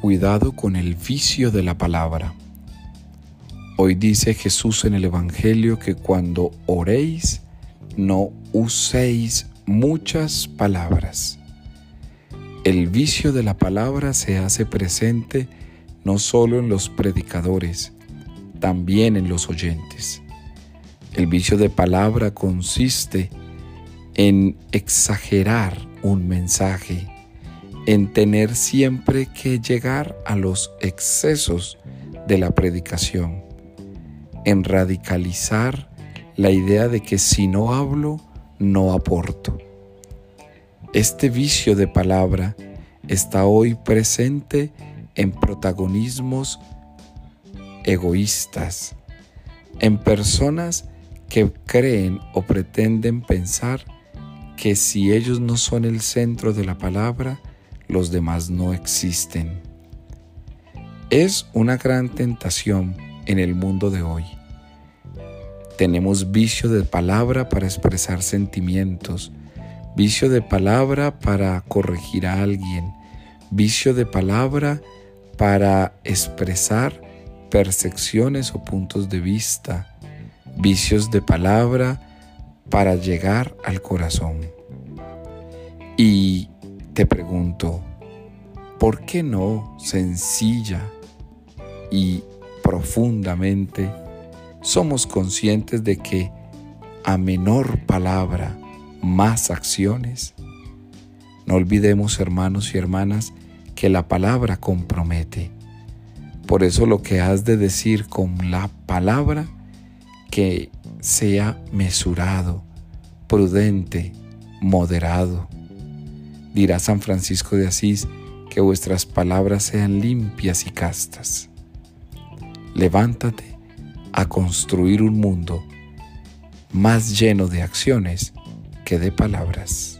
cuidado con el vicio de la palabra. Hoy dice Jesús en el Evangelio que cuando oréis, no uséis muchas palabras. El vicio de la palabra se hace presente no solo en los predicadores, también en los oyentes. El vicio de palabra consiste en exagerar un mensaje, en tener siempre que llegar a los excesos de la predicación, en radicalizar la idea de que si no hablo, no aporto. Este vicio de palabra está hoy presente en protagonismos egoístas, en personas que creen o pretenden pensar que si ellos no son el centro de la palabra, los demás no existen. Es una gran tentación en el mundo de hoy. Tenemos vicio de palabra para expresar sentimientos, vicio de palabra para corregir a alguien, vicio de palabra para expresar percepciones o puntos de vista, vicios de palabra para llegar al corazón. Y te pregunto, ¿por qué no sencilla y profundamente somos conscientes de que a menor palabra, más acciones. No olvidemos, hermanos y hermanas, que la palabra compromete. Por eso lo que has de decir con la palabra, que sea mesurado, prudente, moderado. Dirá San Francisco de Asís que vuestras palabras sean limpias y castas. Levántate a construir un mundo más lleno de acciones de palabras.